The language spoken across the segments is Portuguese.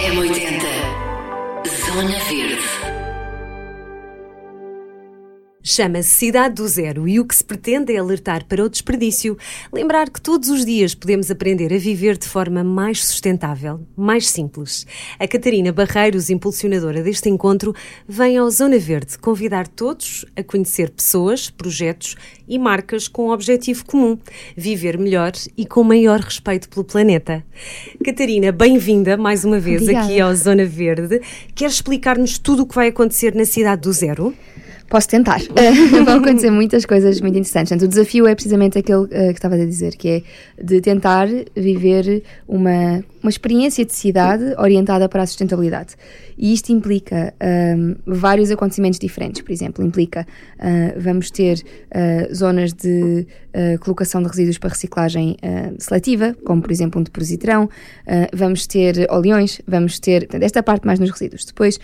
M80 Zona Verde Chama-se Cidade do Zero e o que se pretende é alertar para o desperdício, lembrar que todos os dias podemos aprender a viver de forma mais sustentável, mais simples. A Catarina Barreiros, impulsionadora deste encontro, vem ao Zona Verde convidar todos a conhecer pessoas, projetos e marcas com um objetivo comum: viver melhor e com maior respeito pelo planeta. Catarina, bem-vinda mais uma vez Obrigada. aqui ao Zona Verde. Queres explicar-nos tudo o que vai acontecer na Cidade do Zero? Posso tentar. Uh, vão acontecer muitas coisas muito interessantes. Portanto, o desafio é precisamente aquele uh, que estava a dizer, que é de tentar viver uma, uma experiência de cidade orientada para a sustentabilidade. E isto implica um, vários acontecimentos diferentes. Por exemplo, implica uh, vamos ter zonas de colocação de resíduos para reciclagem seletiva, como por exemplo um depositrão. vamos ter oleões, vamos ter. Portanto, esta parte mais nos resíduos. Depois,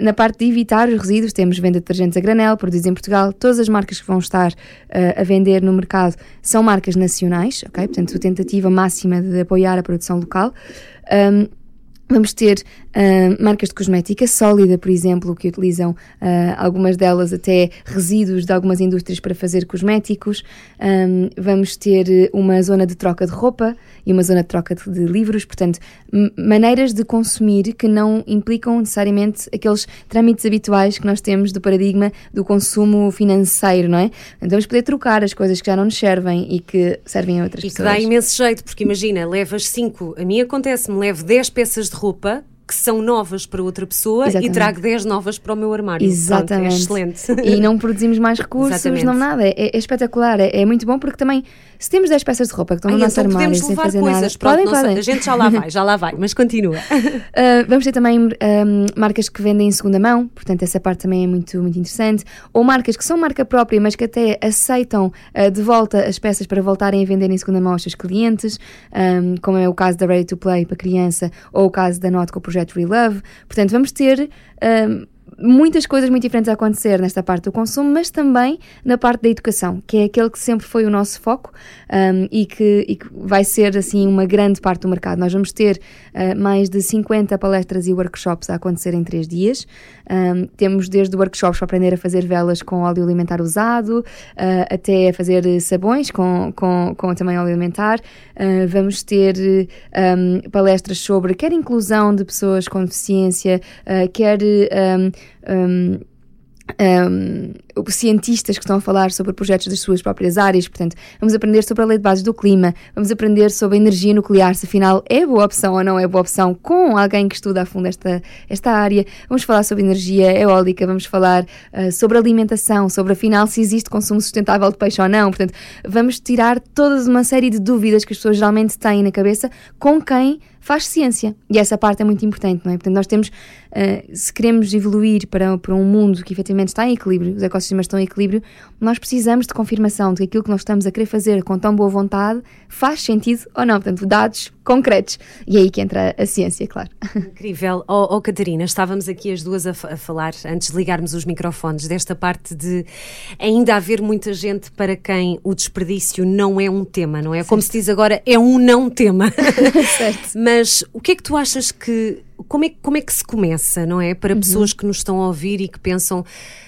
na parte de evitar os resíduos, temos venda de detergentes a granel, produzidos em Portugal. Todas as marcas que vão estar uh, a vender no mercado são marcas nacionais, ok? Portanto, a tentativa máxima de apoiar a produção local. Um, Vamos ter uh, marcas de cosmética sólida, por exemplo, que utilizam uh, algumas delas até resíduos de algumas indústrias para fazer cosméticos. Um, vamos ter uma zona de troca de roupa e uma zona de troca de, de livros, portanto, maneiras de consumir que não implicam necessariamente aqueles trâmites habituais que nós temos do paradigma do consumo financeiro, não é? Então vamos poder trocar as coisas que já não nos servem e que servem a outras e pessoas. E que dá imenso jeito, porque imagina, levas cinco, a mim acontece-me, levo 10 peças de roupa que são novas para outra pessoa Exatamente. e trago 10 novas para o meu armário. Exatamente. Pronto, é excelente. E não produzimos mais recursos, Exatamente. não nada. É, é espetacular, é, é, muito bom porque também, se temos 10 peças de roupa que estão Ai, no nosso então armário sem fazer coisas, nada, podem, nossa, podem. A gente já lá vai, já lá vai, mas continua. Uh, vamos ter também um, marcas que vendem em segunda mão, portanto essa parte também é muito, muito interessante. Ou marcas que são marca própria, mas que até aceitam uh, de volta as peças para voltarem a vender em segunda mão aos seus clientes, um, como é o caso da Ready to Play para criança, ou o caso da Not com o projeto Relove. Portanto, vamos ter um, muitas coisas muito diferentes a acontecer nesta parte do consumo, mas também na parte da educação, que é aquele que sempre foi o nosso foco um, e, que, e, que, vai ser assim uma grande parte do mercado. Nós vamos ter uh, mais de 50 palestras e workshops a acontecer em três dias. Um, temos desde workshops para aprender a fazer velas com óleo alimentar usado, uh, até a fazer sabões com, com, com também óleo alimentar. Uh, vamos ter um, palestras sobre quer inclusão de pessoas com deficiência, quer um, um, cientistas que estão a falar sobre projetos das suas próprias áreas, portanto, vamos aprender sobre a lei de bases do clima, vamos aprender sobre a energia nuclear, se afinal é boa opção ou não é boa opção, com alguém que estuda a fundo esta, esta área, vamos falar sobre energia eólica, vamos falar uh, sobre alimentação, sobre afinal se existe consumo sustentável de peixe ou não, portanto, vamos tirar toda uma série de dúvidas que as pessoas geralmente têm na cabeça com quem faz ciência. E essa parte é muito importante, não é? Portanto, nós temos, uh, se queremos evoluir para, para um mundo que efetivamente está em equilíbrio, os ecossistemas estão em equilíbrio, nós precisamos de confirmação de que aquilo que nós estamos a querer fazer com tão boa vontade faz sentido ou não. Portanto, dados concretos. E é aí que entra a ciência, claro. Incrível. Oh, oh Catarina, estávamos aqui as duas a, a, falar, antes de ligarmos os microfones, desta parte de ainda haver muita gente para quem o desperdício não é um tema, não é? Certo. Como se diz agora, é um não tema. certo. Mas o que é que tu achas que. Como é, como é que se começa, não é? Para uhum. pessoas que nos estão a ouvir e que pensam,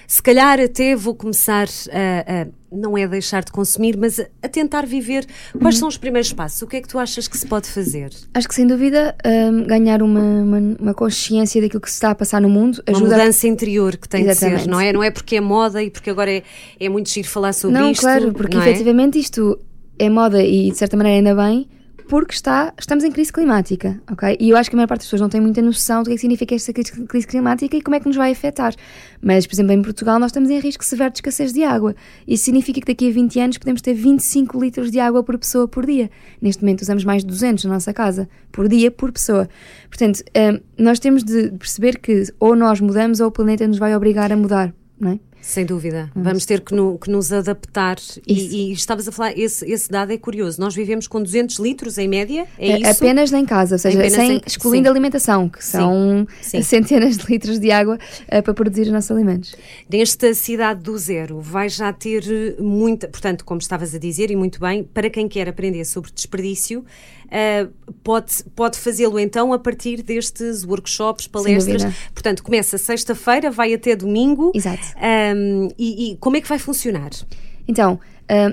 se calhar até vou começar a, a não é deixar de consumir, mas a, tentar viver. Quais uhum. são os primeiros passos? O que é que tu achas que se pode fazer? Acho que sem dúvida um, ganhar uma, uma, uma, consciência daquilo que se está a passar no mundo ajuda. Uma mudança interior que tem Exatamente. de ser, não é? Não é porque é moda e porque agora é, é muito giro falar sobre não, isto. Claro, porque não efetivamente é? isto é moda e de certa maneira ainda bem, porque está, estamos em crise climática, ok? E eu acho que a maior parte das pessoas não tem muita noção do que, é que significa esta crise climática e como é que nos vai afetar. Mas, por exemplo, em Portugal nós estamos em risco severo de escassez de água. Isso significa que daqui a 20 anos podemos ter 25 litros de água por pessoa por dia. Neste momento usamos mais de 200 na nossa casa, por dia, por pessoa. Portanto, hum, nós temos de perceber que ou nós mudamos ou o planeta nos vai obrigar a mudar, não é? Sem dúvida. Vamos ter que, no- que nos adaptar. E, e estavas a falar, esse, esse dado é curioso. Nós vivemos com 200 litros em média, é isso? Apenas em casa, ou seja, sem, em- excluindo sim. a alimentação, que são Sim. centenas de litros de água eh, para produzir os nossos alimentos. Nesta cidade do zero, vai já ter muita, portanto, como estavas a dizer, e muito bem, para quem quer aprender sobre desperdício, eh, pode, pode fazê-lo então a partir destes workshops, palestras. Portanto, começa sexta-feira, vai até domingo. Exato. Ahm, e, e como é que vai funcionar? Então,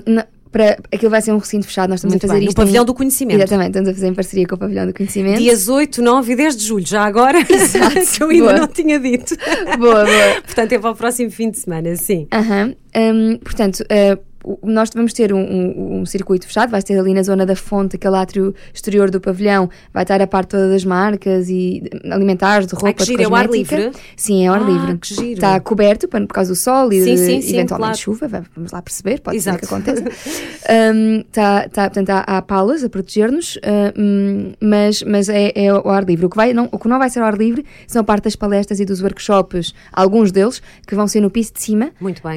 na- para, aquilo vai ser um recinto fechado, nós estamos Muito a fazer bem, no isto. Pavilhão em- do Conhecimento. Exatamente, estamos a fazer em parceria com o Pavilhão do Conhecimento. Dias 8, 9 e 10 de julho, já agora, que eu ainda Boa. não tinha dito. Boa, boa. Portanto, é para o próximo fim de semana, sim. Aham. Hum, portanto, eh, o- nós vamos ter um, um- um circuito fechado, vai ter ali na zona da fonte, aquele átrio exterior do pavilhão, vai estar a parte toda das marcas e alimentares, de roupa, que de giro, é ao ar cosmética. livre? Sim, é ao ar Ah, livre. que giro. Está coberto por causa do sol e Sim, sim, sim, eventualmente claro. chuva, vamos lá perceber, pode ser que Exato. aconteça. Hum, tá, tá, portanto, há, há palas a proteger-nos, ah, hum, mas, mas é, é ao ar livre. O que, vai, não, o que não vai ser ao ar livre são a parte das palestras e dos workshops, alguns deles, que vão ser no piso de cima,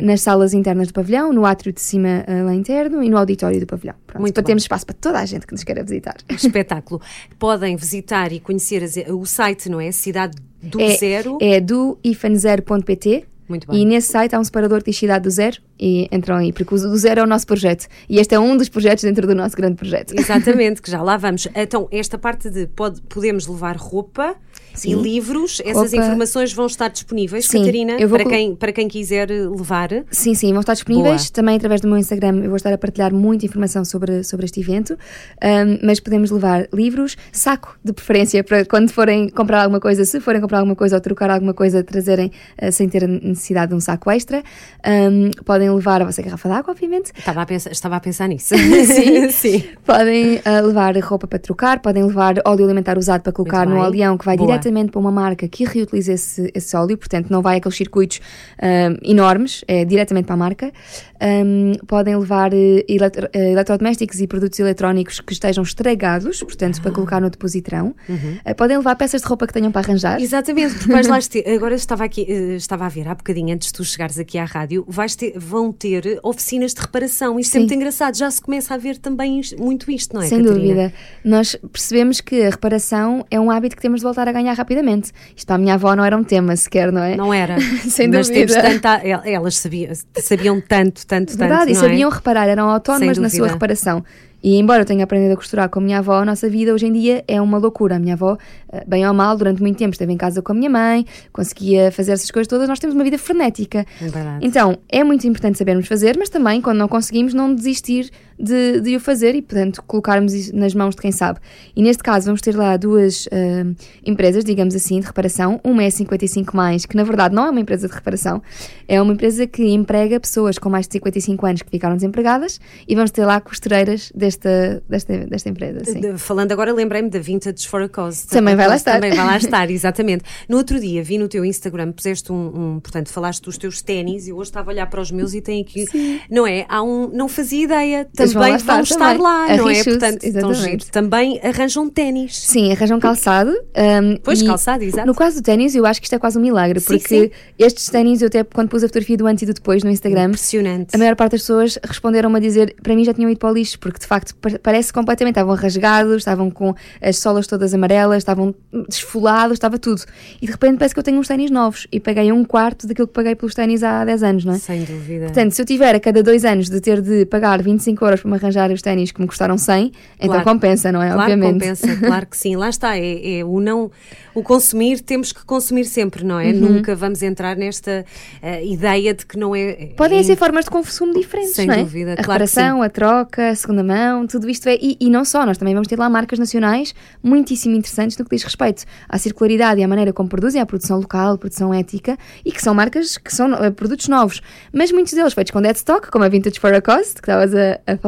nas salas internas do pavilhão, no átrio de cima eh, lá interno e no auditório do pavilhão. Pronto, Muito para termos espaço para toda a gente que nos queira visitar. Espetáculo. Podem visitar e conhecer o site, não é? Cidade do é, Zero. É do ifan0.pt Muito bem. e nesse site há um separador que diz Cidade do Zero e entram aí, porque o do Zero é o nosso projeto e este é um dos projetos dentro do nosso grande projeto. Exatamente, que já lá vamos. Então, esta parte de pode, podemos levar roupa Sim. e livros, essas Roupa. informações vão estar disponíveis, Sim, Catarina, para, quem, para quem quiser levar. Sim, sim, vão estar disponíveis Boa. também através do meu Instagram. Eu vou estar a partilhar muita informação sobre, sobre este evento, Ahm, mas podemos levar livros, saco de preferência para quando forem comprar alguma coisa, se forem comprar alguma coisa ou trocar alguma coisa, trazerem ah, sem ter necessidade de um saco extra. Ahm, podem levar a vossa garrafa de água, obviamente. Estava a pensar, estava a pensar nisso. Sim. Sim. Podem ah, levar roupa para trocar, podem levar óleo alimentar usado para colocar no oleão, que vai Boa. Diretamente para uma marca que reutiliza esse, esse óleo, portanto não vai aqueles circuitos ah, enormes, é diretamente para a marca. Ahm, podem levar eh, eletro- eh, eletrodomésticos e produtos eletrónicos que estejam estragados, portanto Ah. para colocar no depositrão. Uhum. Ah, podem levar peças de roupa que tenham para arranjar. Exatamente, porque vais lá ter, agora estava aqui, estava a ver há bocadinho antes de tu chegares aqui à rádio, vais ter, vão ter oficinas de reparação. Isto é Sim. muito engraçado, já se começa a ver também is- muito isto, não é? Sem Catarina? dúvida. Nós percebemos que a reparação é um hábito que temos de voltar a ganhar rapidamente. Isto para a minha avó não era um tema sequer, não é? Não era. Sem Mas dúvida. temos tanta, el- elas sabiam, sabiam tanto, tanto, Verdade, tanto. e não sabiam é? reparar, eram autónomas na sua reparação. E embora eu tenha aprendido a costurar com a minha avó, a nossa vida hoje em dia é uma loucura. A minha avó, eh, bem ou mal, durante muito tempo esteve em casa com a minha mãe, conseguia fazer essas coisas todas. Nós temos uma vida frenética. É verdade. Então, é muito importante sabermos fazer, mas também, quando não conseguimos, não desistir de, de o fazer e, portanto, colocarmos isso nas mãos de quem sabe. E neste caso, vamos ter lá duas ah, empresas, digamos assim, de reparação. Uma é a 55, mais, que na verdade não é uma empresa de reparação, é uma empresa que emprega pessoas com mais de 55 anos que ficaram desempregadas e vamos ter lá costureiras desta, desta, desta empresa. Sim. Falando agora, lembrei-me da Vintage for a Cause. Também vai lá estar. Também vai lá estar, exatamente. No outro dia, vi no teu Instagram, puseste um, um- portanto, falaste dos teus ténis e hoje estava a olhar para os meus e tem aqui, não é? Há um, não fazia ideia, Eles vão também lá vão estar estar também. lá, não é? Portanto, exatamente. Também arranjam ténis. Sim, arranjam calçado. um, Pois, calçado, exato. No caso do ténis, eu acho que isto é quase um milagre, Sim, porque sim. estes ténis, eu até quando pus a fotografia do antes e do depois no Instagram, Impressionante. a maior parte das pessoas responderam-me a dizer para mim já tinham ido para o lixo, porque de facto pa- parece completamente, estavam rasgados, estavam com as solas todas amarelas, estavam desfolados, estava tudo. E de repente parece que eu tenho uns ténis novos e paguei um quarto daquilo que paguei pelos ténis há 10 anos, não é? Sem dúvida. Portanto, se eu tiver a cada dois anos de ter de pagar 25 euros para me arranjar os ténis que me custaram 100, então Claro. compensa, não é? Claro Obviamente. que compensa, claro que sim. Lá está, é, é o não, o consumir, temos que consumir sempre, não é? Nunca vamos entrar nesta eh, ideia de que não é. Podem é ser formas de consumo diferentes, Sem não é? dúvida, a claro reparação, a troca, a segunda mão, tudo isto é. E, e não só, nós também vamos ter lá marcas nacionais muitíssimo interessantes no que diz respeito à circularidade e à maneira como produzem, à produção local, produção ética, e que são marcas que são eh, produtos novos, mas muitos deles feitos com dead stock, como a Vintage for a Cost, que estavas a, a falar.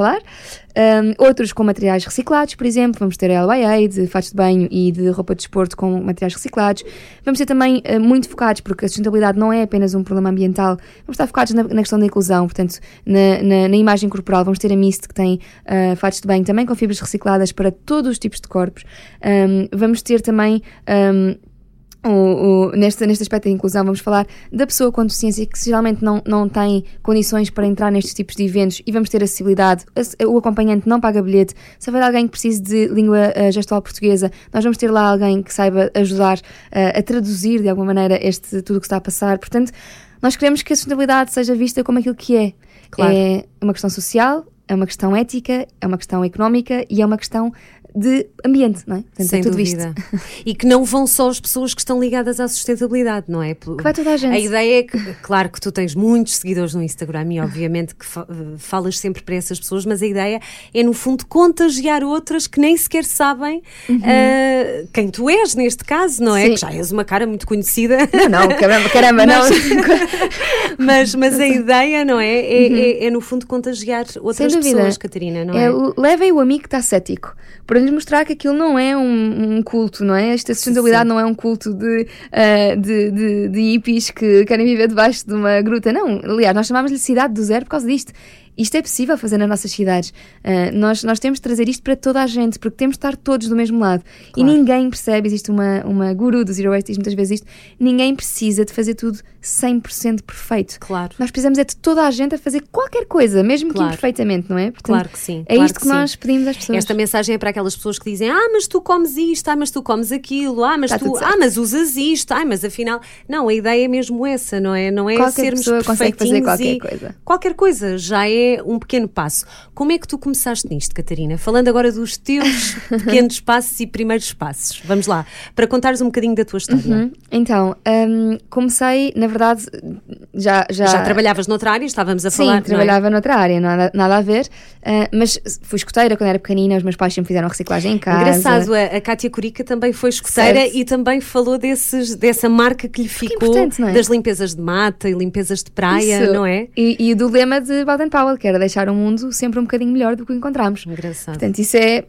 Um, outros com materiais reciclados, por exemplo, vamos ter a LYA de fatos de banho e de roupa de desporto com materiais reciclados. Vamos ter também uh, muito focados, porque a sustentabilidade não é apenas um problema ambiental, vamos estar focados na, na questão da inclusão, portanto, na, na- na imagem corporal. Vamos ter a Mist, que tem uh, fatos de banho também com fibras recicladas para todos os tipos de corpos. Um, vamos ter também. um, o, o, neste, neste aspecto da inclusão, vamos falar da pessoa com deficiência que geralmente não, não tem condições para entrar nestes tipos de eventos e vamos ter acessibilidade. O acompanhante não paga bilhete. Se houver alguém que precise de língua uh, gestual portuguesa, nós vamos ter lá alguém que saiba ajudar uh, a traduzir de alguma maneira este tudo o que está a passar. Portanto, nós queremos que a sustentabilidade seja vista como aquilo que é. Claro. É uma questão social, é uma questão ética, é uma questão económica e é uma questão de ambiente, não é? Portanto, Sem é tudo dúvida. Isto. E que não vão só as pessoas que estão ligadas à sustentabilidade, não é? Que vai toda a gente. A ideia é que, claro que tu tens muitos seguidores no Instagram e obviamente que falas sempre para essas pessoas, mas a ideia é no fundo contagiar outras que nem sequer sabem uhum. uh, quem tu és neste caso, não é? Sim. Que já és uma cara muito conhecida. Não, não, caramba, caramba mas, não. mas, mas a ideia, não é? É, uhum. é, é no fundo contagiar outras pessoas, Catarina, não é? é? Levem o amigo que está cético para lhes mostrar que aquilo não é um, um culto, não é? Esta sustentabilidade não é um culto de, uh, de, de, de hippies que querem viver debaixo de uma gruta. Não, aliás, nós chamamos-lhe cidade do zero por causa disto. Isto é possível fazer nas nossas cidades. Uh, nós, nós temos de trazer isto para toda a gente, porque temos de estar todos do mesmo lado. Claro. E ninguém percebe, existe uma, uma guru do Zero Waste diz muitas vezes isto, ninguém precisa de fazer tudo 100% perfeito. Claro. Nós precisamos é de toda a gente a fazer qualquer coisa, mesmo claro. que imperfeitamente, não é? Portanto, claro que sim. É claro isto que, que nós pedimos às pessoas. Esta mensagem é para aquelas pessoas que dizem: Ah, mas tu comes isto, ah, mas tu comes aquilo, ah, mas tu, ah, mas usas isto, ah, mas afinal. Não, a ideia é mesmo essa, não é? Não é qualquer sermos pessoa consegue fazer qualquer coisa. Qualquer coisa já é um pequeno passo passo. Como é que tu começaste nisto, Catarina? Falando agora dos teus pequenos passos e primeiros passos. Vamos lá, para contares um bocadinho da tua história. Uhum. Então, um, comecei, na verdade, já, já. Já trabalhavas noutra área? Estávamos a Sim, falar. Sim, trabalhava é? noutra área, nada, nada a ver. Uh, mas fui escuteira quando era pequenina, os meus pais sempre fizeram reciclagem em casa. Engraçado, a, a Kátia Curica também foi escuteira certo. e também falou desses, dessa marca que lhe ficou é? das limpezas de mata e limpezas de praia, Isso. não é? E, e do lema de Baden Powell, que era deixar o mundo mundo sempre um bocadinho melhor do que o encontramos. Engraçado. Portanto, isso é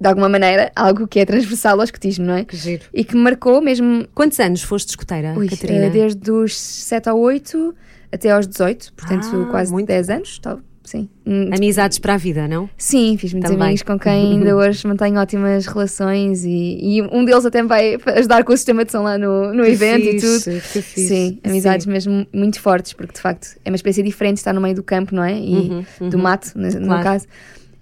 de alguma maneira, algo que é transversal ao escotismo, não é? Que giro. E que marcou mesmo. Quantos anos foste escoteira, Ui, Catarina? Eh, desde os 7 a 8 até aos 18, portanto, ah, quase muito 10 anos, tal, sim. Hum, Amizades para a vida, não? Sim, fiz muitos Também. amigos com quem ainda hoje mantenho ótimas relações e, e, um deles até me vai ajudar com o sistema de som lá no, no evento fixe, e tudo. Que fixe. Sim, amizades Sim. mesmo muito fortes, porque de facto é uma experiência diferente estar no meio do campo, não é? E uhum, uhum. do mato, no, claro. no caso.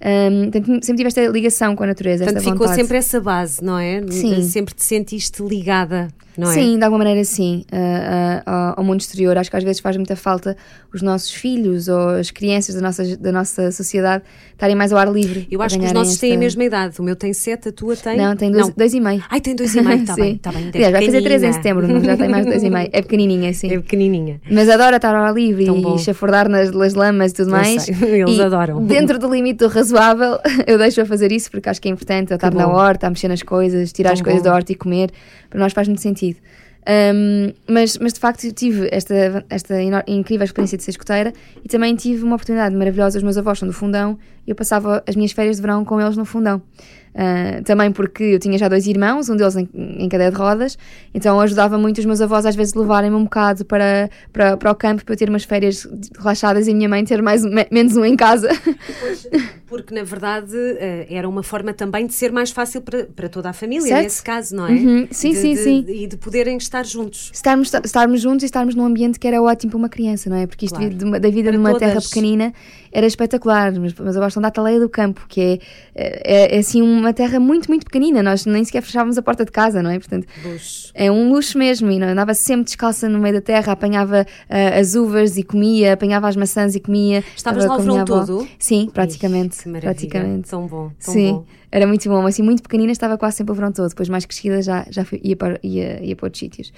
Um, sempre tive esta ligação com a natureza. Portanto, ficou vontade. sempre essa base, não é? Sim. Sempre te sentiste ligada não é? Sim, de alguma maneira sim, uh, uh, ao mundo exterior. Acho que às vezes faz muita falta os nossos filhos ou as crianças da nossa, da nossa sociedade estarem mais ao ar livre. Eu acho que os nossos esta... têm a mesma idade. O meu tem sete, a tua tem. Não, tem dois, não. dois e meio. Ai, tem dois e meio, está bem, está bem. Aliás, vai fazer três em setembro, não, já tem mais de dois e meio. É pequenininha, sim. É pequenininha. Mas adora estar ao ar livre Tão e chafurdar nas, nas lamas e tudo eu mais. Sei. Eles e adoram. Dentro do limite do razoável, eu deixo a fazer isso porque acho que é importante estar na horta, a mexer nas coisas, tirar Tão as coisas bom. da horta e comer. Para nós faz muito sentido. Um, mas, mas de facto tive esta, esta incrível experiência de ser escoteira e também tive uma oportunidade maravilhosa. Os meus avós são do fundão e eu passava as minhas férias de verão com eles no fundão. Uh, também porque eu tinha já dois irmãos, um deles em, em, cadeia de rodas, então ajudava muito os meus avós às vezes levarem-me um bocado para, para, para o campo para eu ter umas férias relaxadas e a minha mãe ter mais, menos um em casa. Pois, porque na verdade uh, era uma forma também de ser mais fácil para, para toda a família, certo? nesse caso, não é? Uhum. Sim, de, sim, de, sim. E de poderem estar juntos. Estarmos, estarmos juntos e estarmos num ambiente que era ótimo para uma criança, não é? Porque isto claro. da vida para numa todas. terra pequenina era espetacular. Mas, mas avós estão da Ataleia do Campo, que é, é, é, assim uma terra muito, muito pequenina. Nós nem sequer fechávamos a porta de casa, não é? Portanto, luxo. é um luxo mesmo. E não, andava sempre descalça no meio da terra, apanhava uh, as uvas e comia, apanhava as maçãs e comia. Estavas lá o verão todo? Sim, praticamente. Ixi, praticamente. Tão bom, tão Sim. bom. Era muito bom, assim, muito pequenina estava quase sempre o verão todo, depois mais crescida já, já fui, ia, para, ia, ia para outros sítios.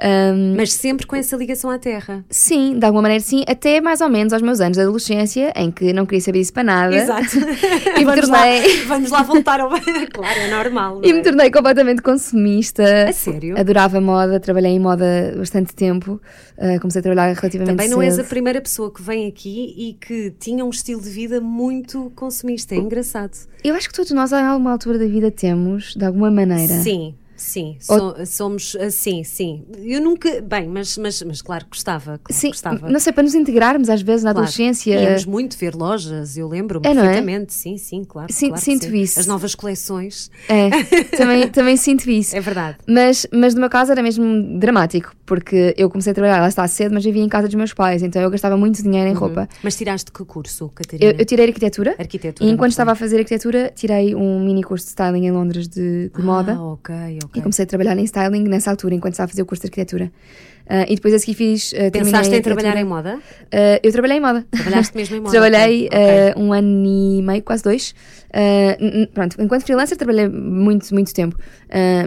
Um, Mas sempre com essa ligação à terra? Sim, de alguma maneira sim, até mais ou menos aos meus anos de adolescência, em que não queria saber isso para nada. Exato. e vamos, lá, vamos lá voltar ao... claro, é normal. e me é? tornei completamente consumista. A sério? Adorava moda, trabalhei em moda bastante tempo, uh, comecei a trabalhar relativamente Também não cedo. és a primeira pessoa que vem aqui e que tinha um estilo de vida muito consumista, é engraçado. Eu acho que todos nós, a alguma altura da vida, temos, de alguma maneira. Sim. Sim, so, somos assim, sim. Eu nunca. Bem, mas, mas, mas claro que gostava. Claro Sim, gostava. não sei, para nos integrarmos às vezes na Claro. adolescência. Íamos muito ver lojas, eu lembro-me É, é? perfeitamente. Sim, sim, claro. Sim- claro sinto sim. isso. As novas coleções. É, também, também sinto isso. É verdade. Mas, mas no meu caso era mesmo dramático, porque eu comecei a trabalhar, lá está cedo, mas vivia em casa dos meus pais, então eu gastava muito dinheiro em roupa. Mas tiraste que curso, Catarina? Eu, eu tirei arquitetura, Arquitetura. e enquanto estava a bem. fazer arquitetura, tirei um mini curso de styling em Londres de, de moda. Ah, ok, ok. E comecei a trabalhar em styling nessa altura, enquanto estava a fazer o curso de arquitetura. Ah, e depois a seguir fiz. terminei Pensaste em trabalhar em moda? Ah, eu trabalhei em moda. Trabalhaste mesmo em moda? Trabalhei ok, ok. ah, um ano e meio, quase dois. Pronto, enquanto freelancer trabalhei muito, muito tempo,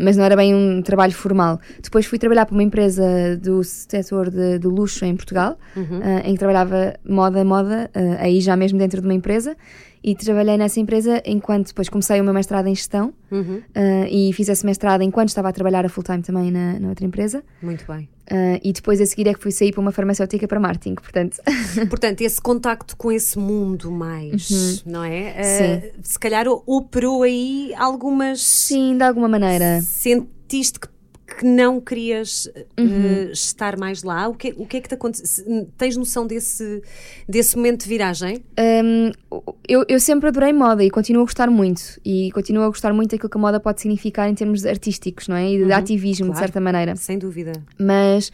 mas não era bem um trabalho formal. Depois fui trabalhar para uma empresa do setor de, de luxo em Portugal, Uhum. em que trabalhava moda, moda, aí já mesmo dentro de uma empresa. E trabalhei nessa empresa enquanto depois comecei o meu mestrado em gestão Uhum, ah, e fiz esse mestrado enquanto estava a trabalhar a full time também na, na outra empresa. Muito bem. Ah, e depois a seguir é que fui sair para uma farmacêutica para marketing, portanto. Portanto, esse contacto com esse mundo mais, não é? Uhum. Sim. Se calhar operou aí algumas. Sim, de alguma maneira. Sentiste que, que não querias eh, Uhum. estar mais lá? O que, o que é que te aconteceu? Tens noção desse, desse momento de viragem? Hum, eu, eu sempre adorei moda e continuo a gostar muito. E continuo a gostar muito daquilo que a moda pode significar em termos artísticos, não é? E de ativismo, de claro. certa maneira. Sem dúvida. Mas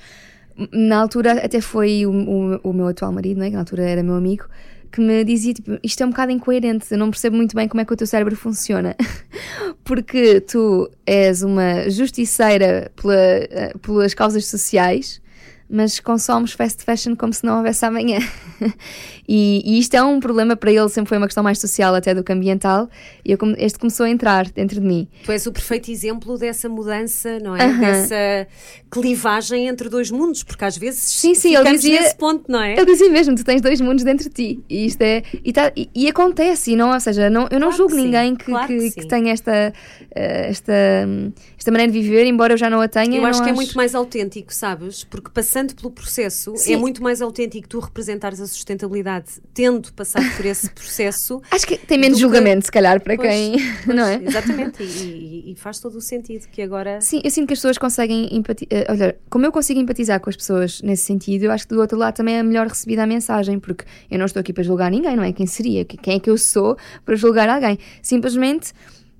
na altura até foi o, o, o meu atual marido, não é? que na altura era meu amigo, que me dizia tipo, isto é um bocado incoerente, eu não percebo muito bem como é que o teu cérebro funciona. Porque tu és uma justiceira pela, eh, pelas causas sociais, mas consomes fast fashion como se não houvesse amanhã. e, e isto é um problema para ele, sempre foi uma questão mais social até do que ambiental, e eu este começou a entrar dentro de mim. Tu és o perfeito exemplo dessa mudança, não é? Aham. Dessa clivagem entre dois mundos, porque às vezes Sim, sim, ele dizia- nesse ponto, não é? Ele dizia mesmo, tu tens dois mundos dentro de ti. E isto é. E, tá- e- e acontece, e não, ou seja, não, eu não Claro julgo que ninguém que, claro que, que que tenha esta, eh, esta, hum, esta maneira de viver, embora eu já não a tenha. Eu acho que é muito mais autêntico, sabes? Porque passando pelo processo, Sim. é muito mais autêntico tu representares a sustentabilidade tendo passado por esse processo. Acho que tem menos do que- julgamento, se calhar, para Pois, quem. pois, não é? Exatamente, e, e- e faz todo o sentido que agora. Sim, eu sinto que as pessoas conseguem empatizar. olha, como eu consigo empatizar com as pessoas nesse sentido, eu acho que do outro lado também é melhor recebida a mensagem, porque eu não estou aqui para julgar ninguém, não é? Quem seria? Quem é que eu sou para julgar alguém? Simplesmente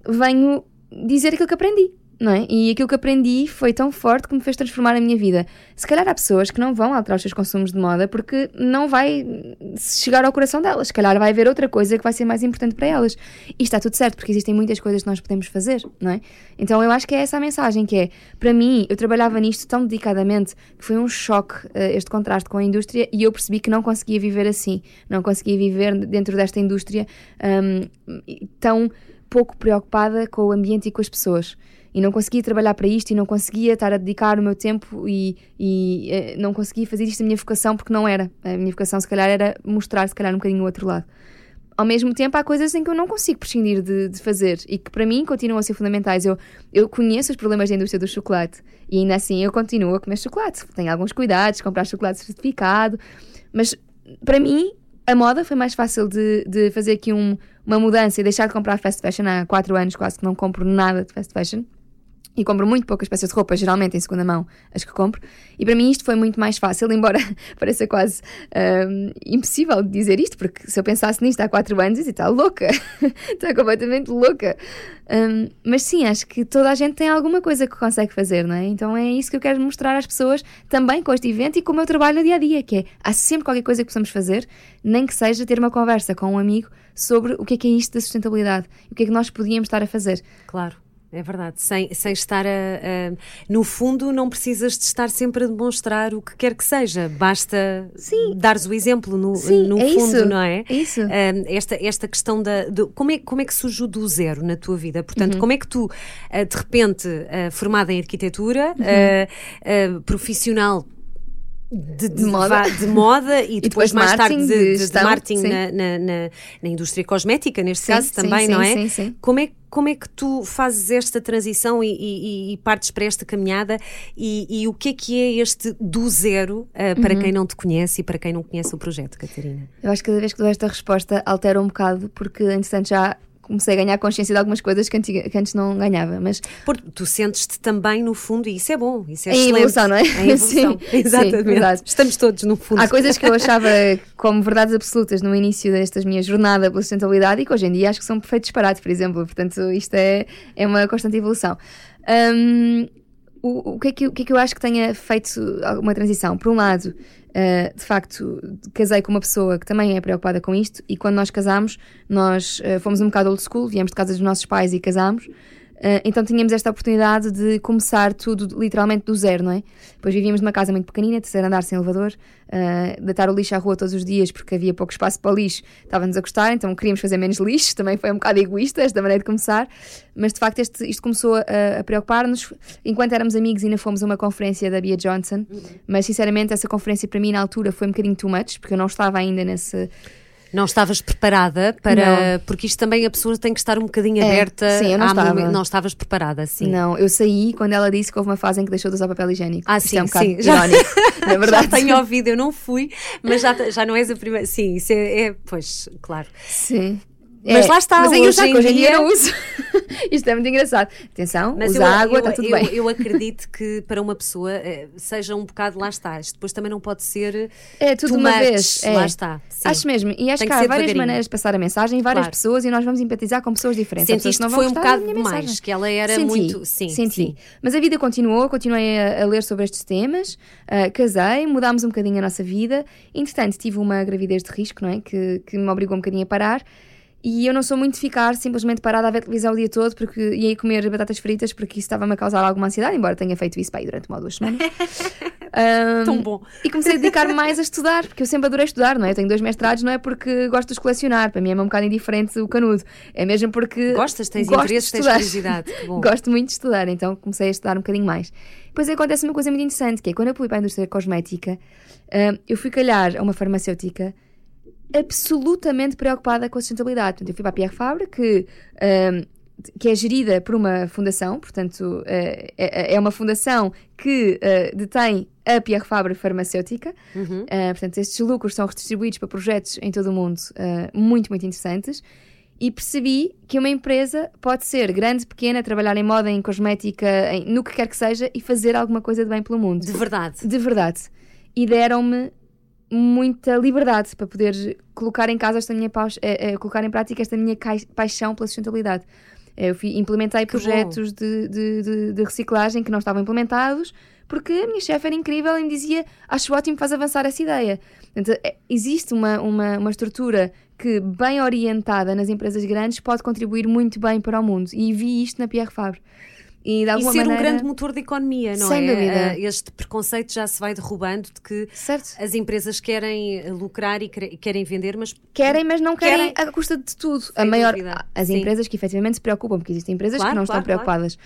venho dizer aquilo que aprendi. Não é? E aquilo que aprendi foi tão forte que me fez transformar a minha vida. Se calhar há pessoas que não vão alterar os seus consumos de moda porque não vai chegar ao coração delas. Se calhar vai haver outra coisa que vai ser mais importante para elas. E está tudo certo, porque existem muitas coisas que nós podemos fazer, não é? Então eu acho que é essa a mensagem que é, para mim, eu trabalhava nisto tão dedicadamente que foi um choque eh, este contraste com a indústria e eu percebi que não conseguia viver assim. Não conseguia viver dentro desta indústria hum, tão pouco preocupada com o ambiente e com as pessoas e não conseguia trabalhar para isto e não conseguia estar a dedicar o meu tempo e, e eh, não conseguia fazer isto a minha vocação porque não era. A minha vocação, se calhar, era mostrar, se calhar, um bocadinho o outro lado. Ao mesmo tempo, há coisas em que eu não consigo prescindir de, de fazer e que para mim continuam a ser fundamentais. Eu, eu conheço os problemas da indústria do chocolate e ainda assim eu continuo a comer chocolate. Tenho alguns cuidados, comprar chocolate certificado, mas para mim a moda foi mais fácil de, de fazer aqui um, uma mudança e deixar de comprar fast fashion há 4 anos, quase que não compro nada de fast fashion e compro muito poucas peças de roupa, geralmente em segunda mão, as que compro. E para mim isto foi muito mais fácil, embora pareça quase hum, impossível de dizer isto, porque se eu pensasse nisto há quatro anos, eu está louca, está completamente louca. Hum, mas sim, acho que toda a gente tem alguma coisa que consegue fazer, não é? Então é isso que eu quero mostrar às pessoas também com este evento e com o meu trabalho no dia a dia, que é há sempre qualquer coisa que possamos fazer, nem que seja ter uma conversa com um amigo sobre o que é que é isto da sustentabilidade, o que é que nós podíamos estar a fazer. Claro. É verdade, sem, sem estar a, a- No fundo, não precisas de estar sempre a demonstrar o que quer que seja, basta Sim. dares o exemplo no, Sim, no é fundo, isso, não é? é isso. Um, esta, esta questão da. do- como, é, como é que surgiu do zero na tua vida? Portanto, Uhum. como é que tu, uh, de repente, uh, formada em arquitetura, Uhum. uh, uh, profissional. De, de- De moda. de moda e, depois, depois mais tarde de, de marketing na, na, na- indústria cosmética, neste Sim, caso também, sim, não é? sim, sim. Como é, como é que tu fazes esta transição e, e- e partes para esta caminhada e, e o que é que é este do zero uh, para Uhum. quem não te conhece e para quem não conhece o projeto, Catarina? Eu acho que cada vez que dou esta resposta altera um bocado, porque, entretanto, já comecei a ganhar consciência de algumas coisas que, antiga, que antes não ganhava. Mas Porque tu sentes-te também no fundo, e isso é bom, isso é Em excelente. evolução, não é? Em evolução. Sim, Exatamente. sim. Estamos todos no fundo. há coisas que eu achava como verdades absolutas no início destas minhas jornada pela sustentabilidade e que hoje em dia acho que são perfeito disparate, por exemplo. Portanto, isto é, é uma constante evolução. Hum, o, que é que, o que é que eu acho que tenha feito uma transição? Por um lado, uh, de facto, casei com uma pessoa que também é preocupada com isto e quando nós casámos, nós uh, fomos um bocado old school, viemos de casa dos nossos pais e casámos. Uh, então tínhamos esta oportunidade de começar tudo literalmente do zero, não é? Depois vivíamos numa casa muito pequenina, terceiro andar sem elevador, uh, deitar o lixo à rua todos os dias porque havia pouco espaço para lixo, estava-nos a gostar, então queríamos fazer menos lixo, também foi um bocado egoísta esta maneira de começar, mas de facto este, isto começou a, a preocupar-nos. Enquanto éramos amigos, ainda fomos a uma conferência da Bia Johnson, mas sinceramente essa conferência para mim na altura foi um bocadinho too much, porque eu não estava ainda nesse. Não estavas preparada para. Porque isto também a pessoa tem que estar um bocadinho É, aberta. sim, eu não estava. momen- Não estavas preparada, sim. Não, eu saí quando ela disse que houve uma fase em que deixou de usar papel higiênico. Ah, Isto sim, é um sim. Já- irónico, na verdade. Já tenho ouvido, eu não fui, mas já, já não és a primeira. Sim, isso é, é- pois, claro. Sim. Mas lá está, Mas hoje já em hoje em dia dia- não uso. Isto é muito engraçado. Atenção, Mas usa eu, água, eu, está tudo eu, bem. eu acredito que para uma pessoa eh, seja um bocado, lá está. Isto depois também não pode ser. É tudo uma much, vez. É. Lá está. sim. Acho mesmo. E acho Tem que que há várias maneiras de passar a mensagem, várias Claro. pessoas e nós vamos empatizar com pessoas diferentes. Há pessoas Sentiste não foi um bocado mensagem. que ela era Senti, muito. Sim, senti. sim. Mas a vida continuou, continuei a, a ler sobre estes temas, ah, casei, mudámos um bocadinho a nossa vida. Entretanto, tive uma gravidez de risco, não é? Que, que me obrigou um bocadinho a parar. E eu não sou muito de ficar simplesmente parada a ver televisão o dia todo porque ia comer batatas fritas porque isso estava-me a causar alguma ansiedade, embora tenha feito isso para durante uma ou duas semanas. Ahm, Tão bom. E comecei a dedicar-me mais a estudar, porque eu sempre adorei estudar, não é? Eu tenho dois mestrados, não é porque gosto de os colecionar, para mim é um bocado indiferente o canudo, é mesmo porque. Gostas, tens gosto interesse, tens curiosidade. Gosto muito de estudar, então comecei a estudar um bocadinho mais. Depois acontece uma coisa muito interessante, que é quando eu fui para a indústria cosmética, eu fui calhar a uma farmacêutica absolutamente preocupada com a sustentabilidade. Portanto, eu fui para a Pierre Fabre, que, ah, que é gerida por uma fundação, portanto, ah, é, é uma fundação que ah, detém a Pierre Fabre Farmacêutica. Uhum. Ah, portanto, estes lucros são redistribuídos para projetos em todo o mundo muito, muito interessantes. E percebi que uma empresa pode ser grande, pequena, trabalhar em moda, em cosmética, em- no que quer que seja e fazer alguma coisa de bem pelo mundo. De verdade. De verdade. E deram-me muita liberdade para poder colocar em casa esta minha paus- eh, eh, colocar em prática esta minha paixão pela sustentabilidade. Eh, Eu fui- implementei Que projetos de, de- de- de reciclagem que não estavam implementados porque a minha chefe era incrível e me dizia acho ótimo que faz avançar essa ideia. Portanto, existe uma, uma, uma estrutura que, bem orientada nas empresas grandes, pode contribuir muito bem para o mundo. E vi isto na Pierre Fabre. E, de E alguma ser um maneira... grande motor de economia, não Sem é? dúvida. Ah, Este preconceito já se vai derrubando de que Certo. as empresas querem eh, lucrar e quere- querem vender, mas Querem, mas não querem, Querem. à custa de tudo. a Sem maior, dúvida. as Sim. empresas que efetivamente se preocupam, porque existem empresas Claro, que não claro, estão preocupadas.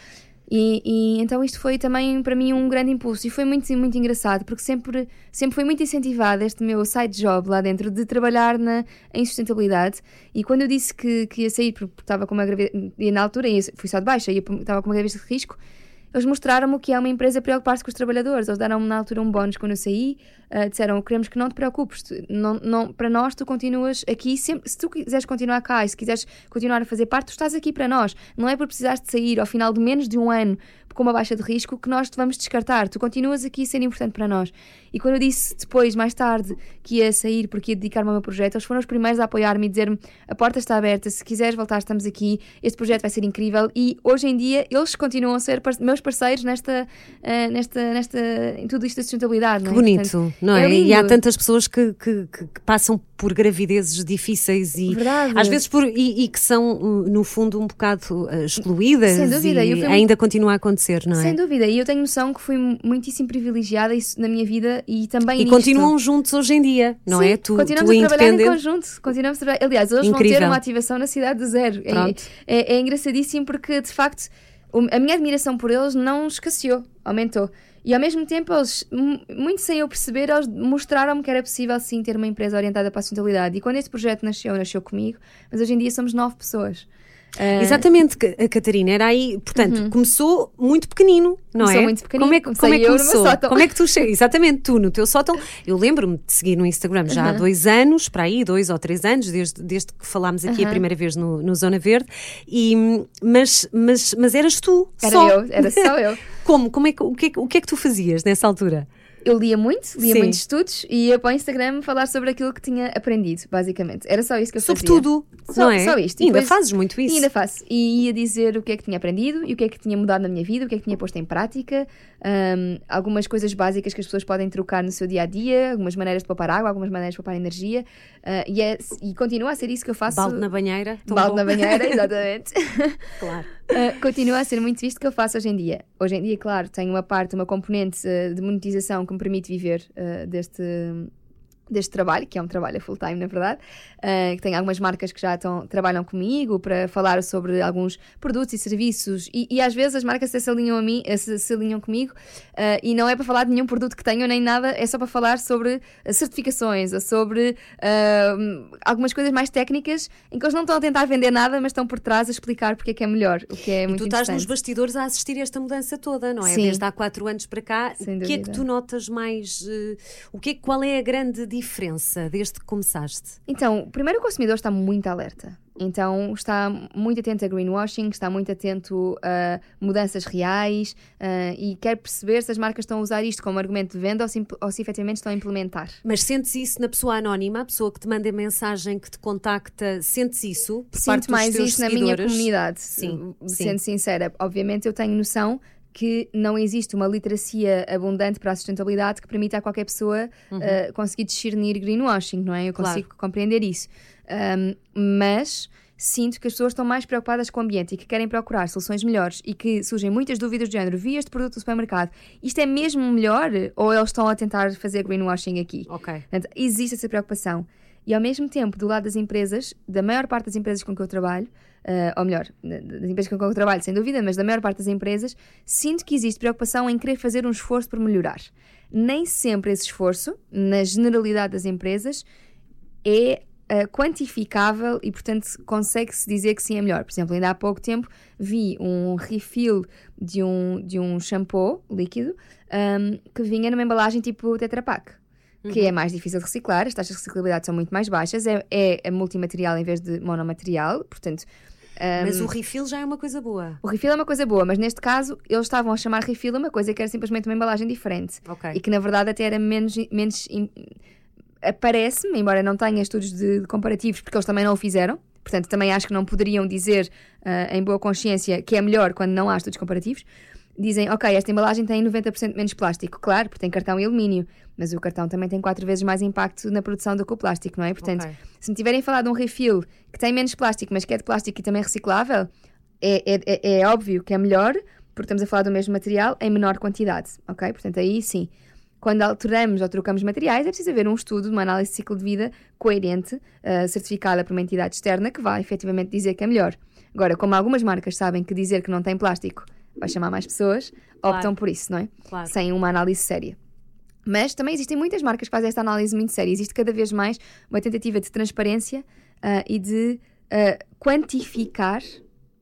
E, e então isto foi também para mim um grande impulso e foi muito, muito engraçado porque sempre, sempre foi muito incentivado este meu side job lá dentro de trabalhar na, em sustentabilidade. E quando eu disse que, que ia sair porque estava com uma gravidez, e na altura ia- fui só de baixa, ia, estava com uma gravidez de risco, eles mostraram-me o que é uma empresa preocupar-se com os trabalhadores. Eles deram-me na altura um bónus quando eu saí. Ah, disseram: Queremos que não te preocupes. tu- Não, não, para nós, tu continuas aqui. Sempre, se tu quiseres continuar cá e se quiseres continuar a fazer parte, tu estás aqui para nós. Não é por precisares de sair ao final de menos de um ano com uma baixa de risco que nós te vamos descartar. Tu continuas aqui ser importante para nós. E quando eu disse depois, mais tarde, que ia sair porque ia dedicar-me ao meu projeto, eles foram os primeiros a apoiar-me e dizer-me: a porta está aberta, se quiseres voltar, estamos aqui, este projeto vai ser incrível. E hoje em dia eles continuam a ser par- meus parceiros nesta, ah, nesta, nesta, em tudo isto da sustentabilidade. que não é? bonito, Portanto, não é? é e há tantas pessoas que, que- que- passam por gravidezes difíceis e Verdade. às vezes por, e, e que são, uh, no fundo, um bocado uh, excluídas Sem dúvida, e fui ainda continua a acontecer, não é? Sem dúvida, e eu tenho noção que fui muitíssimo privilegiada isso na minha vida e também E nisto. continuam juntos hoje em dia, não Sim, é? Tu, continuamos tu a trabalhar em conjunto. Continuamos a trabalhar. Aliás, eles vão Incrível. ter uma ativação na cidade do zero. É-. É, é engraçadíssimo porque, de facto, a minha admiração por eles não escasseou, aumentou. E ao mesmo tempo, eles, mu- muito sem eu perceber, eles mostraram-me que era possível sim ter uma empresa orientada para a sustentabilidade. E quando este projeto nasceu, nasceu comigo, mas hoje em dia somos nove pessoas. Ah, Exatamente, a Catarina era aí, portanto, começou muito pequenino, não Começou é? muito pequenino, Como é que, como é que começou? Como é que tu chegas? Exatamente, tu no teu sótão. Eu lembro-me de seguir no Instagram já há dois anos, para aí, dois ou três anos, desde, desde que falámos aqui a primeira vez no, no Zona Verde, e, mas, mas, mas eras tu, Era só. eu, era só eu. Como? Como é que, o, que é, que- o que é que tu fazias nessa altura? Eu lia muito, lia Sim. muitos estudos e ia para o Instagram falar sobre aquilo que tinha aprendido, basicamente. Era só isso que eu fazia. tudo, Só, não é? só isto. E ainda depois- fazes muito isso. E ainda faço. E ia dizer o que é que tinha aprendido e o que é que tinha mudado na minha vida, o que é que tinha posto em prática, hum, algumas coisas básicas que as pessoas podem trocar no seu dia a dia, algumas maneiras de poupar água, algumas maneiras de poupar energia. ah, e, é, e continua a ser isso que eu faço. Balde na banheira. Balde na banheira, exatamente. Claro. Uh, continua a ser muito isto que eu faço hoje em dia. Hoje em dia, claro, tenho uma parte, uma componente uh, de monetização que me permite viver uh, deste, deste trabalho, que é um trabalho a full time, na verdade. Uh, que tem algumas marcas que já estão, trabalham comigo para falar sobre alguns produtos e serviços, e, e às vezes as marcas se alinham a mim, eh, se, se alinham comigo, uh, e não é para falar de nenhum produto que tenham nem nada, é só para falar sobre certificações, ou sobre uh, algumas coisas mais técnicas em que eles não estão a tentar vender nada, mas estão por trás a explicar porque é que é melhor, o que é E muito tu estás nos bastidores a assistir esta mudança toda, não é? Sim. Desde há quatro anos para cá. Sem o que é que dúvida. tu notas mais? o que é, qual é a grande diferença desde que começaste? Então, primeiro o consumidor está muito alerta. Então está muito atento a greenwashing, está muito atento a mudanças reais ah, e quer perceber se as marcas estão a usar isto como argumento de venda ou se, ou se efetivamente estão a implementar. Mas sentes isso na pessoa anónima, a pessoa que te manda mensagem, que te contacta, sentes isso? Por Sinto mais isso na minha seguidores? comunidade. Sim, sim. Sendo sincera, obviamente eu tenho noção que não existe uma literacia abundante para a sustentabilidade que permita a qualquer pessoa ah, conseguir discernir greenwashing, não é? Eu Uhum. Claro. consigo compreender isso. Ahm, mas sinto que as pessoas estão mais preocupadas com o ambiente e que querem procurar soluções melhores e que surgem muitas dúvidas do género: vi este produto no supermercado, isto é mesmo melhor? Ou eles estão a tentar fazer greenwashing aqui? Ok. Portanto, existe essa preocupação. E ao mesmo tempo, do lado das empresas, da maior parte das empresas com que eu trabalho, eh, ou melhor, da- das empresas com que eu trabalho, sem dúvida, mas da maior parte das empresas, sinto que existe preocupação em querer fazer um esforço por melhorar. Nem sempre esse esforço, na generalidade das empresas, é eh, quantificável e, portanto, consegue-se dizer que sim é melhor. Por exemplo, ainda há pouco tempo vi um refill de um, de um shampoo líquido ahm, que vinha numa embalagem tipo Tetra Pak. Que é mais difícil de reciclar, as taxas de reciclabilidade são muito mais baixas, é, é multimaterial em vez de monomaterial, portanto. ahm, Mas o refill já é uma coisa boa. o refill é uma coisa boa, mas neste caso eles estavam a chamar refill a uma coisa que era simplesmente uma embalagem diferente. Ok. E que na verdade até era menos. menos Aparece-me, embora não tenha estudos de, de comparativos, porque eles também não o fizeram. Portanto, também acho que não poderiam dizer ah, em boa consciência que é melhor quando não há estudos comparativos. Dizem, ok, esta embalagem tem 90% menos plástico. Claro, porque tem cartão e alumínio, mas o cartão também tem quatro vezes mais impacto na produção do que o plástico, não é? Portanto, Ok. se me tiverem falado de um refill que tem menos plástico, mas que é de plástico e também reciclável, é, é, é- é óbvio que é melhor, porque estamos a falar do mesmo material em menor quantidade, ok? Portanto, aí sim. Quando alteramos ou trocamos materiais, é preciso haver um estudo, uma análise de ciclo de vida coerente, ah, certificada por uma entidade externa, que vai efetivamente dizer que é melhor. Agora, como algumas marcas sabem que dizer que não tem plástico vai chamar mais pessoas, Claro. optam por isso, não é? Claro. Sem uma análise séria. Mas também existem muitas marcas que fazem esta análise muito séria. Existe cada vez mais uma tentativa de transparência ah, e de ah, quantificar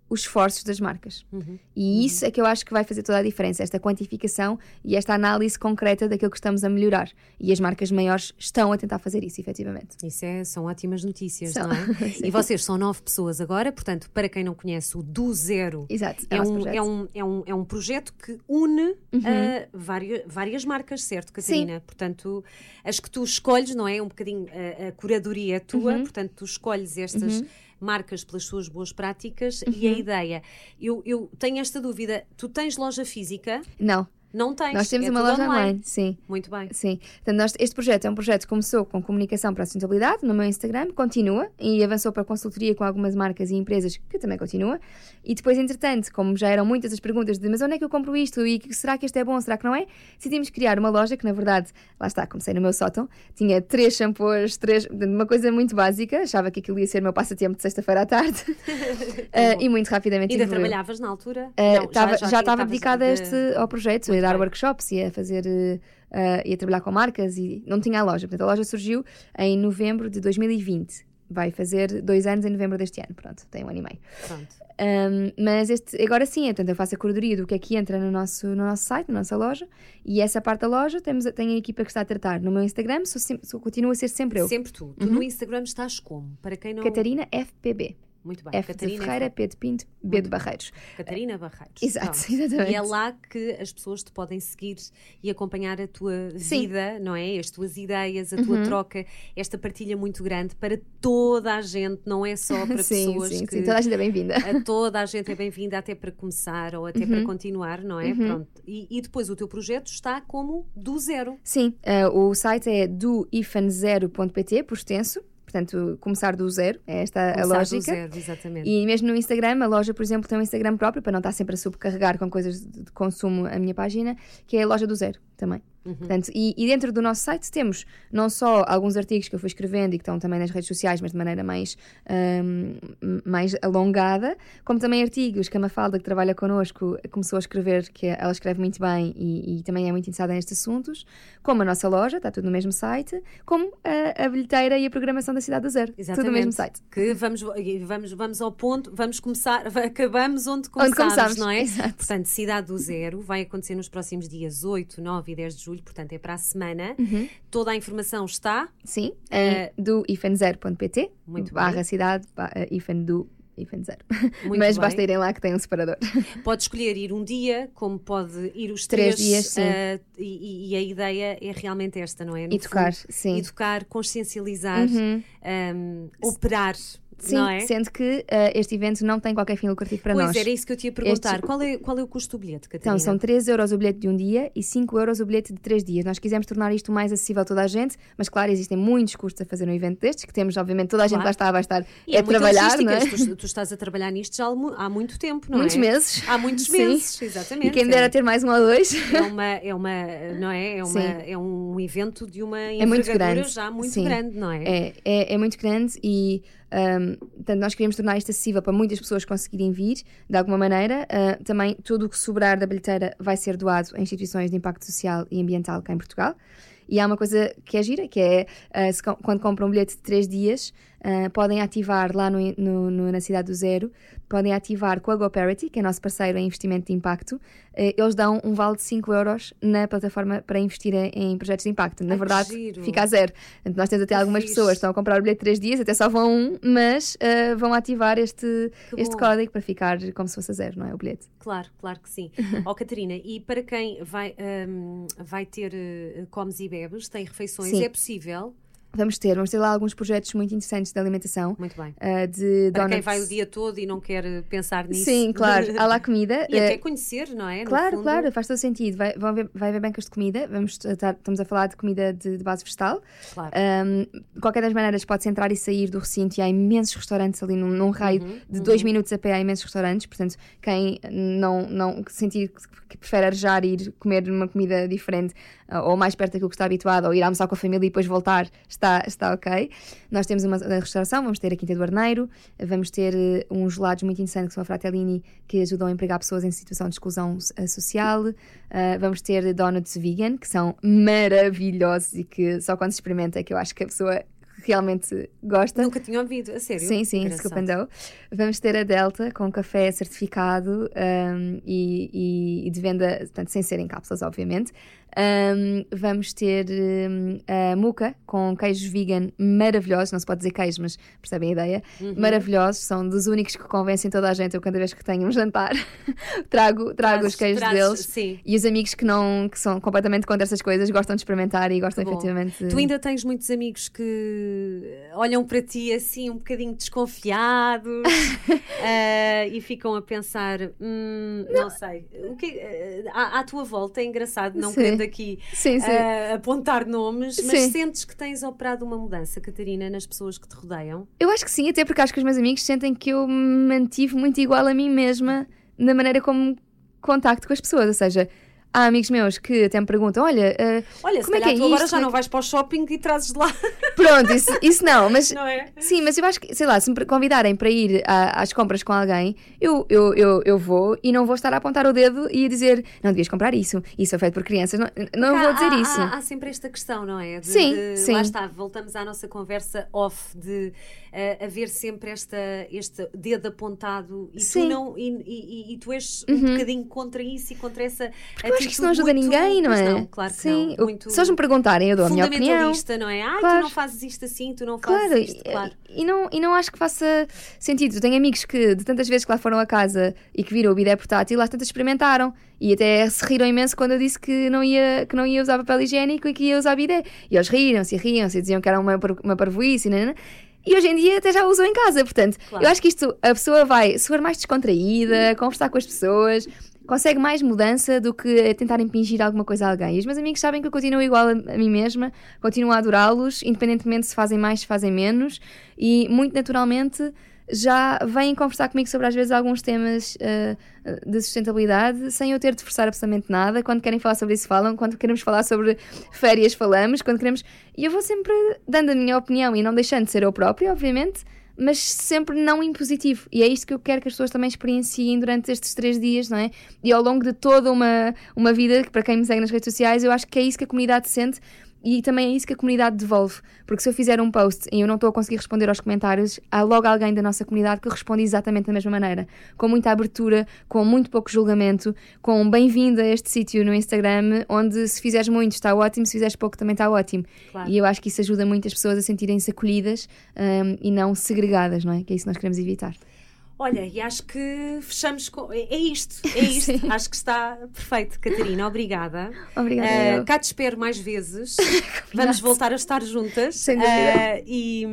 os esforços das marcas. Uhum. E isso é que eu acho que vai fazer toda a diferença, esta quantificação e esta análise concreta daquilo que estamos a melhorar. E as marcas maiores estão a tentar fazer isso, efetivamente. Isso é, são ótimas notícias, São. não é? Sim. e vocês são nove pessoas agora, portanto, para quem não conhece, o Do Zero Exato. é, nosso um, projeto. é, um, é, um, é um projeto que une ah, várias, várias marcas, certo, Catarina? Portanto, as que tu escolhes, não é? Um bocadinho a, a curadoria é tua, Uhum. portanto, tu escolhes estas marcas pelas suas boas práticas e Uhum. a ideia. Eu, eu tenho esta dúvida: tu tens loja física? Não, Não tens. nós temos é uma loja online, sim. Muito bem. Sim. Portanto, nós- este projeto é um projeto que começou com comunicação para a sustentabilidade no meu Instagram, continua e avançou para consultoria com algumas marcas e empresas que também continua. E depois, entretanto, como já eram muitas as perguntas de mas onde é que eu compro isto e será que este é bom, será que não é? Decidimos criar uma loja que, na verdade, lá está, comecei no meu sótão, tinha três shampoos, três, uma coisa muito básica, achava que aquilo ia ser o meu passatempo de sexta-feira à tarde Ah, e muito rapidamente Ainda evoluiu. trabalhavas na altura? Uh, Não, tava- já estava dedicada de- este, ao projeto, Dar workshops, ia fazer, uh, uh, ia trabalhar com marcas e não tinha a loja. Portanto, a loja surgiu em novembro de 2020. vai fazer dois anos em novembro deste ano. Pronto, tem um ano e meio. Um, mas este, agora sim, portanto, eu faço a curadoria do que é que entra no nosso, no nosso site, na nossa loja, e essa parte da loja temos, a- tem a equipa que está a tratar. No meu Instagram, sou, sou, continua a ser sempre eu. Sempre tu. Tu no Instagram estás como? Para quem não. Catarina FPB. Muito bem. F de Ferreira, P de Pinto, B de Barreiros. Catarina Barreiros. Exato, Pronto. exatamente. E é lá que as pessoas te podem seguir e acompanhar a tua Sim. Uhum. vida, não é? As tuas ideias, a tua troca, esta partilha muito grande para toda a gente, não é só para sim, pessoas sim, que. sim, toda a gente é bem-vinda. toda a gente é bem-vinda até para começar ou até Uhum. para continuar, não é? Pronto. E, e depois o teu projeto está como do zero. Sim, eh, o site é doifan0.pt, por extenso. Portanto, começar do zero, é esta Começar a do lógica. zero, exatamente. E mesmo no Instagram, a loja, por exemplo, tem um Instagram próprio para não estar sempre a subcarregar com coisas de consumo a minha página, que é a loja do zero também. Portanto, e, e dentro do nosso site temos não só alguns artigos que eu fui escrevendo e que estão também nas redes sociais, mas de maneira mais, ahm, mais alongada, como também artigos que a Mafalda, que trabalha connosco, começou a escrever, que ela escreve muito bem e, e também é muito interessada nestes assuntos, como a nossa loja, está tudo no mesmo site, como a, a bilheteira e a programação da Cidade do Zero, tudo no mesmo site. Que vamos, vamos, vamos ao ponto, vamos começar, acabamos onde começámos, começámos, não é? exato. Portanto, Cidade do Zero vai acontecer nos próximos dias 8, 9 e 10 de julho, portanto é para a semana. Uhum. Toda a informação está. Sim, Eh, do ifan0.pt, Muito barra bem. cidade, ba- eh, do ifan zero. Muito Mas bem. basta irem lá que tem um separador. Pode escolher ir um dia, como pode ir os Três três, dias, sim. eh, e, e a ideia é realmente esta, não é? No Educar, fundo, sim. Uhum. Educar, consciencializar, ehm, operar, Sim, não é? sendo que eh, este evento não tem qualquer fim lucrativo para pois nós. era isso que eu te ia perguntar. Este- Qual, é, qual é o custo do bilhete, Catarina? Então, são 3 euros o bilhete de um dia e 5 euros o bilhete de 3 dias. Nós quisemos tornar isto mais acessível a toda a gente, mas claro, existem muitos custos a fazer um evento destes, que temos, obviamente, toda a gente Claro. lá está, vai estar E a é trabalhar, não é? tu, tu estás a trabalhar nisto já há mu- há muito tempo, não Muitos é? meses. Há muitos Sim. meses, exatamente. E quem me dera é, ter mais um ou dois. é uma, é uma, não é? É, uma, é um evento de uma é muito envergadura grande. já muito Sim. grande, não é? É, é, é muito grande e um, portanto, nós queríamos tornar isto acessível para muitas pessoas conseguirem vir de alguma maneira. Uh, também tudo o que sobrar da bilheteira vai ser doado a instituições de impacto social e ambiental cá em Portugal. E há uma coisa que é gira, que é uh, quando compram um bilhete de 3 dias, uh, podem ativar lá no, no- no- na Cidade do Zero, podem ativar com a GoParity, que é nosso parceiro em investimento de impacto, uh, eles dão um vale de 5 euros na plataforma para investir em, projetos de impacto. Na Ai, que verdade, fica a zero. Portanto, nós temos até algumas fixe. pessoas que estão a comprar o bilhete de 3 dias, até só vão um, mas uh, vão ativar este, Que este bom. código para ficar como se fosse a zero, não é? O bilhete. Claro, claro que sim. Ó Catarina, e para quem vai, hum, vai ter eh, comes e bebes, tem refeições, Sim. é possível? Vamos ter, vamos ter lá alguns projetos muito interessantes de alimentação. Muito bem. uh, de Para quem vai o dia todo e não quer pensar nisso. Sim, claro. Há lá comida. E até uh, conhecer, não é? No Claro, fundo. claro, faz todo sentido. Vai, vão ver, vai haver bancas de comida. Vamos estar- estamos a falar de comida de, de base vegetal. Claro. Um, de qualquer das maneiras, pode-se entrar e sair do recinto e há imensos restaurantes ali num, num raio Uhum, de dois minutos a pé. Há imensos restaurantes. Portanto, quem não, não sentir que- prefere arejar e ir comer uma comida diferente ou mais perto daquilo que está habituado ou ir almoçar com a família e depois voltar, está, está ok. Nós temos uma restauração, vamos ter a Quinta do Arneiro, vamos ter uh, uns gelados muito interessantes que são a Fratellini que ajudam a empregar pessoas em situação de exclusão uh, social. Uh, vamos ter donuts vegan que são maravilhosos e que só quando se experimenta é que eu acho que a pessoa realmente gosta. Nunca tinha ouvido, a sério? Sim, sim, Dough. Vamos ter a Delta com café certificado um, e, e- e de venda, portanto, sem ser em cápsulas, obviamente. Um, vamos ter um, a Muca com queijos vegan maravilhosos, não se pode dizer queijo, mas percebem a ideia. Uhum. Maravilhosos, são dos únicos que convencem toda a gente. Eu, cada vez que tenho um jantar, trago, trago Trazes- os queijos trazes- deles. sim. E os amigos que, não, que são completamente contra essas coisas gostam de experimentar e gostam Bom, efetivamente. Tu ainda tens muitos amigos que olham para ti assim um bocadinho desconfiados eh, e ficam a pensar, "Hum, não. sei, o que eh, à, à tua volta é engraçado, não Sim. Aqui Sim, sim. eh, apontar nomes, mas Sim. sentes que tens operado uma mudança, Catarina, nas pessoas que te rodeiam? Eu acho que sim, até porque acho que os meus amigos sentem que eu me mantive muito igual a mim mesma na maneira como contacto com as pessoas. Ou seja, há amigos meus que até me perguntam: olha, eh, Olha, se como é que é tu agora isto? já não vais para o shopping e trazes de lá, Pronto, isso, isso não, mas. não é? Sim, mas eu acho que, sei lá, se me convidarem para ir a- às compras com alguém, eu, eu, eu, eu vou e não vou estar a apontar o dedo e a dizer não devias comprar isso, isso é feito por crianças. Não, não Há- vou dizer há, isso. Há, há sempre esta questão, não é? De- Sim, de- sim. Lá está, voltamos à nossa conversa off de a, a ver sempre esta, este dedo apontado e Sim. tu não e, e- e tu és um bocadinho contra isso e contra essa Eu acho que isso não ajuda ninguém, não é? Não, claro que Sim. não. Muito Se eles me perguntarem, eu dou a minha opinião. fundamentalista, não é? Tu Claro. não fazes isto assim, tu não fazes Claro, isto, e, claro. e não, e não acho que faça sentido. Eu tenho amigos que, de tantas vezes que lá foram a casa e que viram o bidé portátil, lá tantas experimentaram e até se riram imenso quando eu disse que não ia, que não ia usar papel higiênico e que ia usar bidé. E eles riram-se e riam-se e diziam que era uma, uma parvoíce, né, né, né. E hoje em dia até já usam em casa, portanto, Claro. eu acho que isto, a pessoa vai, se for mais descontraída, conversar com as pessoas, consegue mais mudança do que tentar impingir alguma coisa a alguém. E os meus amigos sabem que eu continuo igual a, a mim mesma, continuo a adorá-los, independentemente se fazem mais, se fazem menos, e muito naturalmente já vêm conversar comigo sobre às vezes alguns temas ah, de sustentabilidade sem eu ter de forçar absolutamente nada. Quando querem falar sobre isso, falam. Quando queremos falar sobre férias, falamos. Quando queremos. E eu vou sempre dando a minha opinião e não deixando de ser eu própria, obviamente, mas sempre não impositivo. E é isto que eu quero que as pessoas também experienciem durante estes três dias, não é? E ao longo de toda uma, uma vida, para quem me segue nas redes sociais, eu acho que é isso que a comunidade sente e também é isso que a comunidade devolve. Porque se eu fizer um post e eu não estou a conseguir responder aos comentários, há logo alguém da nossa comunidade que responde exatamente da mesma maneira. Com muita abertura, com muito pouco julgamento, com um bem-vindo a este sítio no Instagram, onde se fizeres muito está ótimo, se fizeres pouco também está ótimo. Claro. E eu acho que isso ajuda muito as pessoas a sentirem-se acolhidas hum, e não segregadas, não é? Que é isso que nós queremos evitar. Olha, e acho que fechamos com. É é isto, é isto. Sim. acho que está perfeito, Catarina. Obrigada. Obrigada, eu. cá te espero mais vezes. Vamos voltar a estar juntas. Sem dúvida. Eh, e,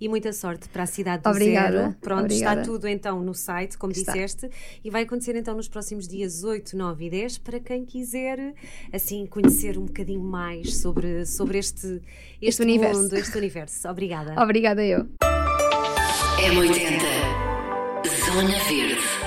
e muita sorte para a cidade do Obrigada. zero. Pronto, Obrigada. está tudo então no site, como Está. disseste. E vai acontecer então nos próximos dias 8, 9 e 10 para quem quiser assim conhecer um bocadinho mais sobre, sobre este, este, universo. mundo, este universo. Obrigada. Obrigada eu. M80 Zona Verde